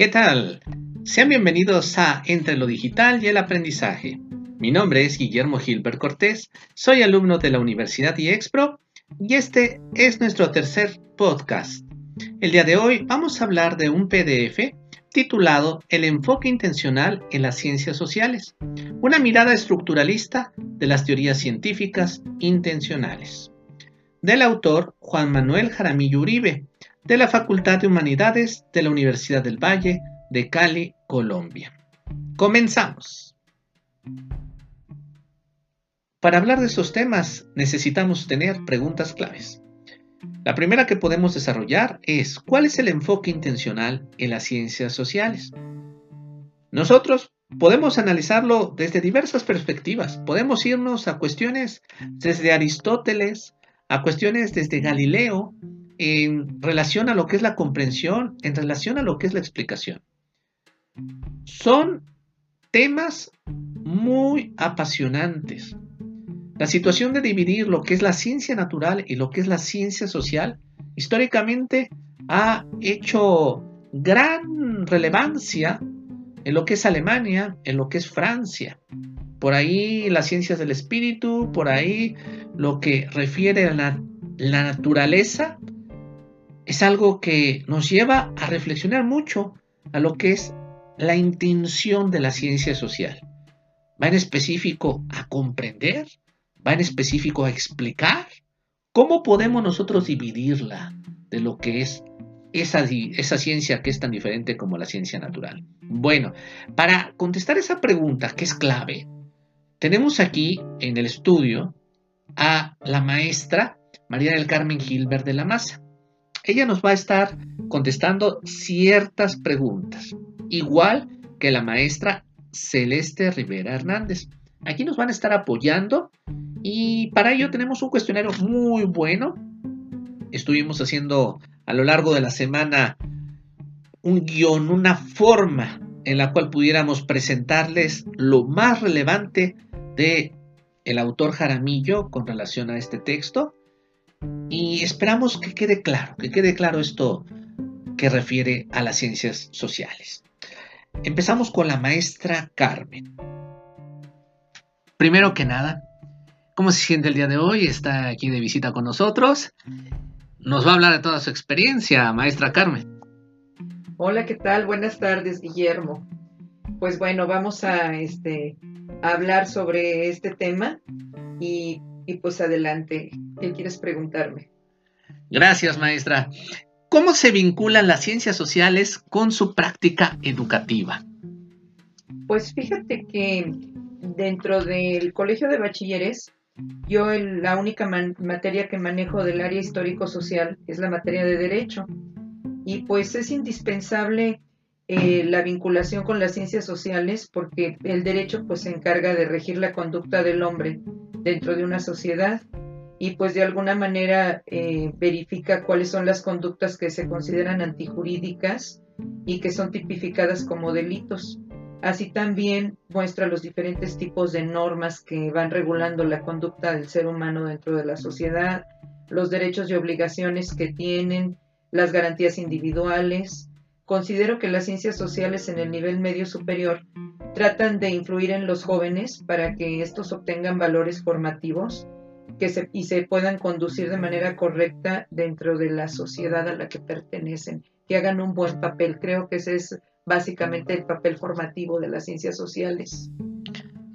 ¿Qué tal? Sean bienvenidos a Entre lo Digital y el Aprendizaje. Mi nombre es Guillermo Gilbert Cortés, soy alumno de la Universidad IEXPRO y este es nuestro tercer podcast. El día de hoy vamos a hablar de un PDF titulado El enfoque intencional en las ciencias sociales, una mirada estructuralista de las teorías científicas intencionales, del autor Juan Manuel Jaramillo Uribe, de la Facultad de Humanidades de la Universidad del Valle de Cali, Colombia. Comenzamos. Para hablar de estos temas necesitamos tener preguntas claves. La primera que podemos desarrollar es ¿cuál es el enfoque intencional en las ciencias sociales? Nosotros podemos analizarlo desde diversas perspectivas. Podemos irnos a cuestiones desde Aristóteles, a cuestiones desde Galileo, en relación a lo que es la comprensión, en relación a lo que es la explicación. Son temas muy apasionantes. La situación de dividir lo que es la ciencia natural y lo que es la ciencia social, históricamente ha hecho gran relevancia en lo que es Alemania, en lo que es Francia. Por ahí las ciencias del espíritu, por ahí lo que refiere a la, naturaleza es algo que nos lleva a reflexionar mucho a lo que es la intención de la ciencia social. Va en específico a comprender, va en específico a explicar cómo podemos nosotros dividirla de lo que es esa, esa ciencia que es tan diferente como la ciencia natural. Bueno, para contestar esa pregunta que es clave, tenemos aquí en el estudio a la maestra María del Carmen Gilbert de la Maza. Ella nos va a estar contestando ciertas preguntas, igual que la maestra Celeste Rivera Hernández. Aquí nos van a estar apoyando y para ello tenemos un cuestionario muy bueno. Estuvimos haciendo a lo largo de la semana un guion, una forma en la cual pudiéramos presentarles lo más relevante de el autor Jaramillo con relación a este texto y esperamos que quede claro, que quede claro esto que refiere a las ciencias sociales. Empezamos con la maestra Carmen. Primero que nada, ¿cómo se siente el día de hoy? Está aquí de visita con nosotros. Nos va a hablar de toda su experiencia, maestra Carmen. Hola, ¿qué tal? Buenas tardes, Guillermo. Pues bueno, vamos a, este, hablar sobre este tema y y pues adelante, ¿qué quieres preguntarme? Gracias, maestra. ¿Cómo se vinculan las ciencias sociales con su práctica educativa? Pues fíjate que dentro del colegio de bachilleres, yo la única materia que manejo del área histórico-social es la materia de derecho. Y pues es indispensable eh, la vinculación con las ciencias sociales porque el derecho pues se encarga de regir la conducta del hombre dentro de una sociedad y pues de alguna manera eh, verifica cuáles son las conductas que se consideran antijurídicas y que son tipificadas como delitos. Así también muestra los diferentes tipos de normas que van regulando la conducta del ser humano dentro de la sociedad, los derechos y obligaciones que tienen, las garantías individuales. Considero que las ciencias sociales en el nivel medio superior tratan de influir en los jóvenes para que estos obtengan valores formativos que se, y se puedan conducir de manera correcta dentro de la sociedad a la que pertenecen, que hagan un buen papel. Creo que ese es básicamente el papel formativo de las ciencias sociales.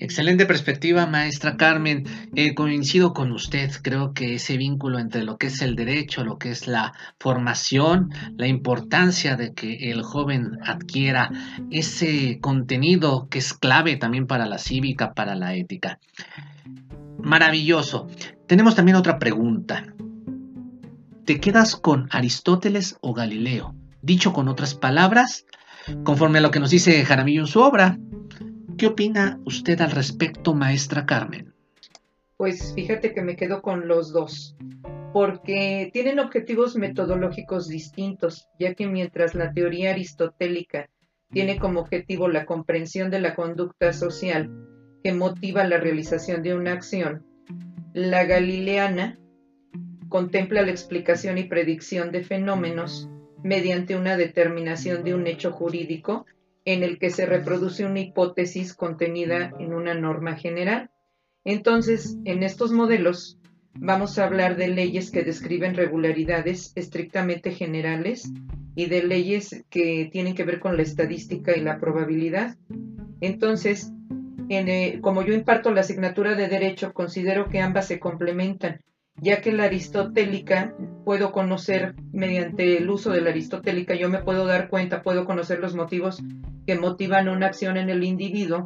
Excelente perspectiva, maestra Carmen. Eh, coincido con usted. Creo que ese vínculo entre lo que es el derecho, lo que es la formación, la importancia de que el joven adquiera ese contenido que es clave también para la cívica, para la ética. Maravilloso. Tenemos también otra pregunta. ¿Te quedas con Aristóteles o Galileo? Dicho con otras palabras, conforme a lo que nos dice Jaramillo en su obra, ¿Qué opina usted al respecto, maestra Carmen? Pues fíjate que me quedo con los dos, porque tienen objetivos metodológicos distintos, ya que mientras la teoría aristotélica tiene como objetivo la comprensión de la conducta social que motiva la realización de una acción, la galileana contempla la explicación y predicción de fenómenos mediante una determinación de un hecho jurídico en el que se reproduce una hipótesis contenida en una norma general. Entonces, en estos modelos vamos a hablar de leyes que describen regularidades estrictamente generales y de leyes que tienen que ver con la estadística y la probabilidad. Entonces, eh, como yo imparto la asignatura de derecho, considero que ambas se complementan, ya que la aristotélica puedo conocer mediante el uso de la aristotélica, yo me puedo dar cuenta, puedo conocer los motivos que motivan una acción en el individuo,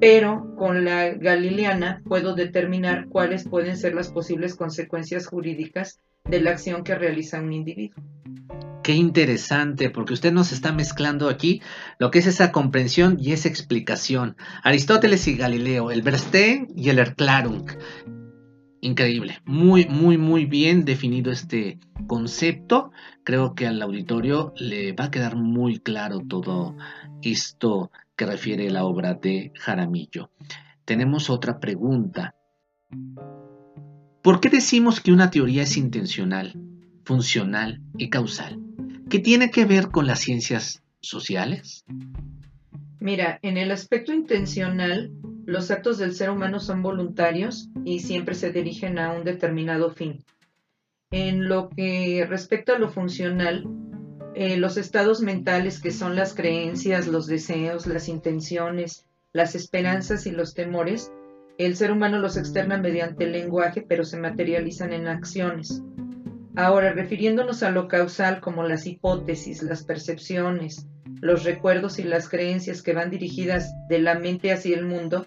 pero con la galileana puedo determinar cuáles pueden ser las posibles consecuencias jurídicas de la acción que realiza un individuo. Qué interesante, porque usted nos está mezclando aquí lo que es esa comprensión y esa explicación. Aristóteles y Galileo, el Verstehen y el Erklärung. Increíble, muy, muy, muy bien definido este concepto. Creo que al auditorio le va a quedar muy claro todo esto que refiere la obra de Jaramillo. Tenemos otra pregunta. ¿Por qué decimos que una teoría es intencional, funcional y causal? ¿Qué tiene que ver con las ciencias sociales? Mira, en el aspecto intencional, los actos del ser humano son voluntarios y siempre se dirigen a un determinado fin. En lo que respecta a lo funcional, eh, los estados mentales que son las creencias, los deseos, las intenciones, las esperanzas y los temores, el ser humano los externa mediante el lenguaje, pero se materializan en acciones. Ahora, refiriéndonos a lo causal como las hipótesis, las percepciones, los recuerdos y las creencias que van dirigidas de la mente hacia el mundo,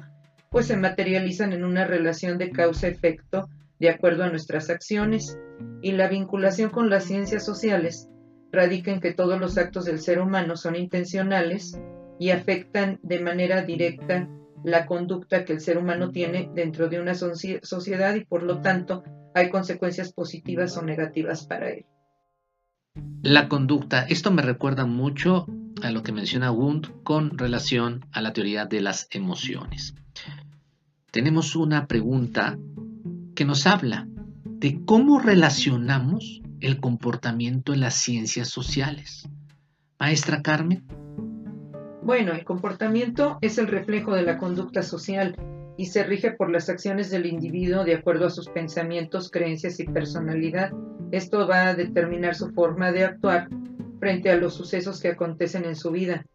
pues se materializan en una relación de causa-efecto de acuerdo a nuestras acciones, y la vinculación con las ciencias sociales radica en que todos los actos del ser humano son intencionales y afectan de manera directa la conducta que el ser humano tiene dentro de una sociedad y por lo tanto hay consecuencias positivas o negativas para él. La conducta, esto me recuerda mucho a lo que menciona Wundt con relación a la teoría de las emociones. Tenemos una pregunta que nos habla de cómo relacionamos el comportamiento en las ciencias sociales. Maestra Carmen. Bueno, el comportamiento es el reflejo de la conducta social y se rige por las acciones del individuo de acuerdo a sus pensamientos, creencias y personalidad. Esto va a determinar su forma de actuar frente a los sucesos que acontecen en su vida.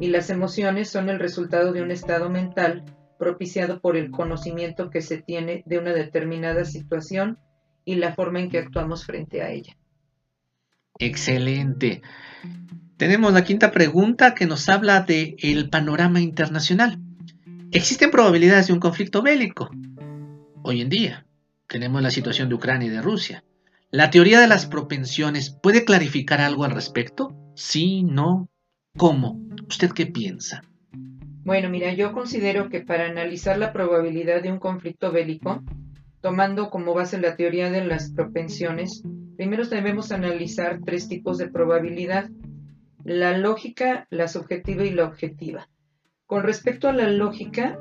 Y las emociones son el resultado de un estado mental propiciado por el conocimiento que se tiene de una determinada situación y la forma en que actuamos frente a ella. Excelente. Tenemos la quinta pregunta que nos habla de el panorama internacional. Existen probabilidades de un conflicto bélico. Hoy en día tenemos la situación de Ucrania y de Rusia. ¿La teoría de las propensiones puede clarificar algo al respecto? Sí, no. ¿Cómo? ¿Usted qué piensa? Bueno, mira, yo considero que para analizar la probabilidad de un conflicto bélico, tomando como base la teoría de las propensiones, primero debemos analizar tres tipos de probabilidad, la lógica, la subjetiva y la objetiva. Con respecto a la lógica,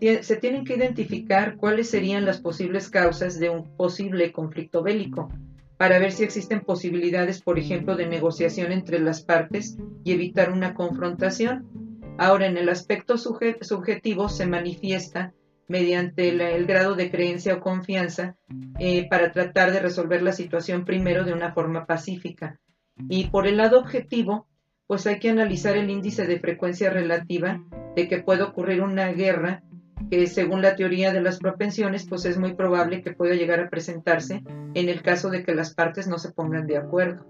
se tienen que identificar cuáles serían las posibles causas de un posible conflicto bélico, para ver si existen posibilidades, por ejemplo, de negociación entre las partes y evitar una confrontación. Ahora, en el aspecto subjetivo se manifiesta mediante el, grado de creencia o confianza eh, para tratar de resolver la situación primero de una forma pacífica. Y por el lado objetivo, pues hay que analizar el índice de frecuencia relativa de que puede ocurrir una guerra que según la teoría de las propensiones, pues es muy probable que pueda llegar a presentarse en el caso de que las partes no se pongan de acuerdo.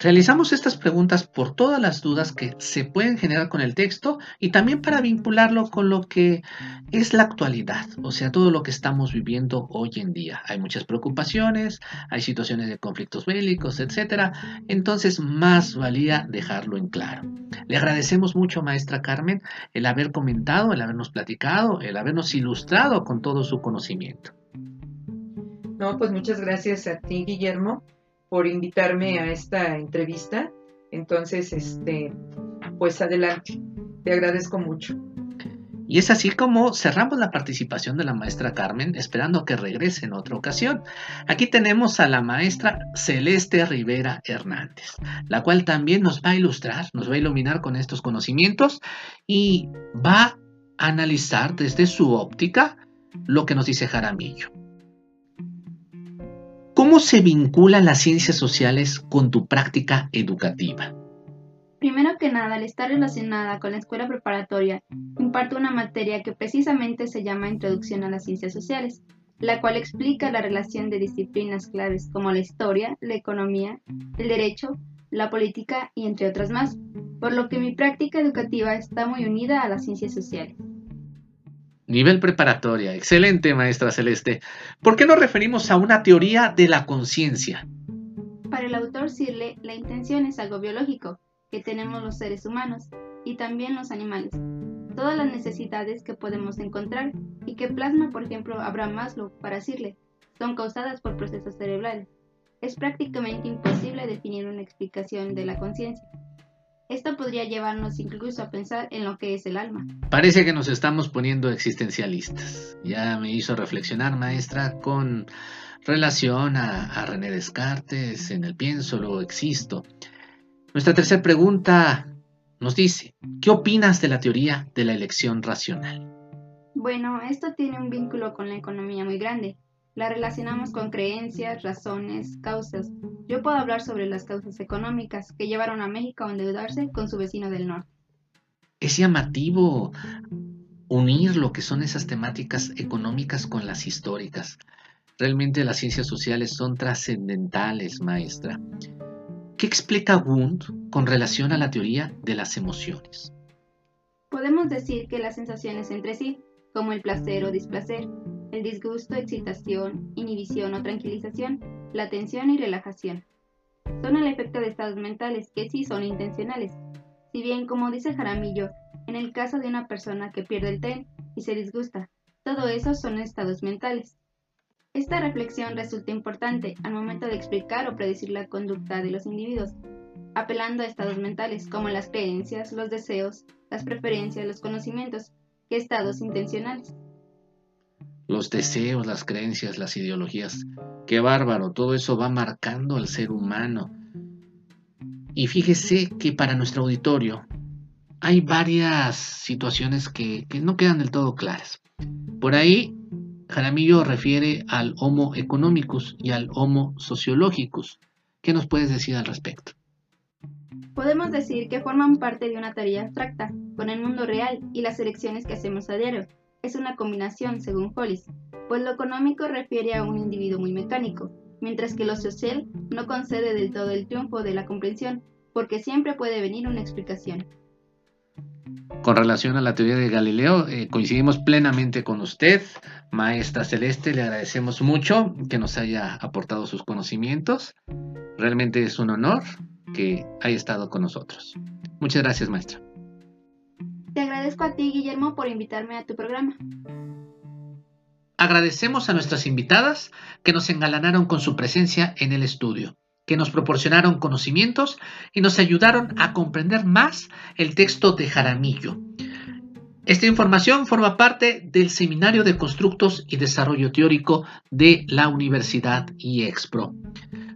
Realizamos estas preguntas por todas las dudas que se pueden generar con el texto y también para vincularlo con lo que es la actualidad, o sea, todo lo que estamos viviendo hoy en día. Hay muchas preocupaciones, hay situaciones de conflictos bélicos, etc. Entonces, más valía dejarlo en claro. Le agradecemos mucho, maestra Carmen, el haber comentado, el habernos platicado, el habernos ilustrado con todo su conocimiento. No, pues muchas gracias a ti, Guillermo por invitarme a esta entrevista. Entonces, este, pues adelante. Te agradezco mucho. Y es así como cerramos la participación de la maestra Carmen, esperando que regrese en otra ocasión. Aquí tenemos a la maestra Celeste Rivera Hernández, la cual también nos va a ilustrar, nos va a iluminar con estos conocimientos y va a analizar desde su óptica lo que nos dice Jaramillo. ¿Cómo se vinculan las ciencias sociales con tu práctica educativa? Primero que nada, al estar relacionada con la escuela preparatoria, imparto una materia que precisamente se llama Introducción a las Ciencias Sociales, la cual explica la relación de disciplinas claves como la historia, la economía, el derecho, la política y entre otras más, por lo que mi práctica educativa está muy unida a las ciencias sociales. Nivel preparatoria. Excelente, maestra Celeste. ¿Por qué nos referimos a una teoría de la conciencia? Para el autor Sirle, la intención es algo biológico, que tenemos los seres humanos y también los animales. Todas las necesidades que podemos encontrar y que plasma, por ejemplo, Abraham Maslow para decirle, son causadas por procesos cerebrales. Es prácticamente imposible definir una explicación de la conciencia. Esto podría llevarnos incluso a pensar en lo que es el alma. Parece que nos estamos poniendo existencialistas. Ya me hizo reflexionar, maestra, con relación a, a René Descartes, en el pienso, lo existo. Nuestra tercera pregunta nos dice, ¿qué opinas de la teoría de la elección racional? Bueno, esto tiene un vínculo con la economía muy grande. La relacionamos con creencias, razones, causas. Yo puedo hablar sobre las causas económicas que llevaron a México a endeudarse con su vecino del norte. Es llamativo unir lo que son esas temáticas económicas con las históricas. Realmente las ciencias sociales son trascendentales, maestra. ¿Qué explica Wundt con relación a la teoría de las emociones? Podemos decir que las sensaciones entre sí, como el placer o displacer, el disgusto, excitación, inhibición o tranquilización, la tensión y relajación, son el efecto de estados mentales que sí son intencionales. Si bien, como dice Jaramillo, en el caso de una persona que pierde el tren y se disgusta, todo eso son estados mentales. Esta reflexión resulta importante al momento de explicar o predecir la conducta de los individuos, apelando a estados mentales como las creencias, los deseos, las preferencias, los conocimientos, que estados intencionales. Los deseos, las creencias, las ideologías, qué bárbaro, todo eso va marcando al ser humano. Y fíjese que para nuestro auditorio hay varias situaciones que, que no quedan del todo claras. Por ahí Jaramillo refiere al Homo economicus y al Homo sociologicus. ¿Qué nos puedes decir al respecto? Podemos decir que forman parte de una teoría abstracta, con el mundo real y las elecciones que hacemos a diario. Es una combinación, según Hollis, pues lo económico refiere a un individuo muy mecánico, mientras que lo social no concede del todo el triunfo de la comprensión, porque siempre puede venir una explicación. Con relación a la teoría de Galileo, eh, coincidimos plenamente con usted, maestra Celeste. Le agradecemos mucho que nos haya aportado sus conocimientos. Realmente es un honor que haya estado con nosotros. Muchas gracias, maestra. A ti, Guillermo, por invitarme a tu programa. Agradecemos a nuestras invitadas que nos engalanaron con su presencia en el estudio que nos proporcionaron conocimientos y nos ayudaron a comprender más el texto de Jaramillo. Esta información forma parte del Seminario de Constructos y Desarrollo Teórico de la Universidad IEXPRO.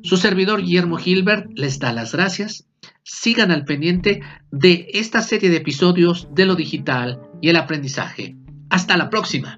Su servidor Guillermo Gilbert les da las gracias. Sigan al pendiente de esta serie de episodios de lo digital y el aprendizaje. Hasta la próxima.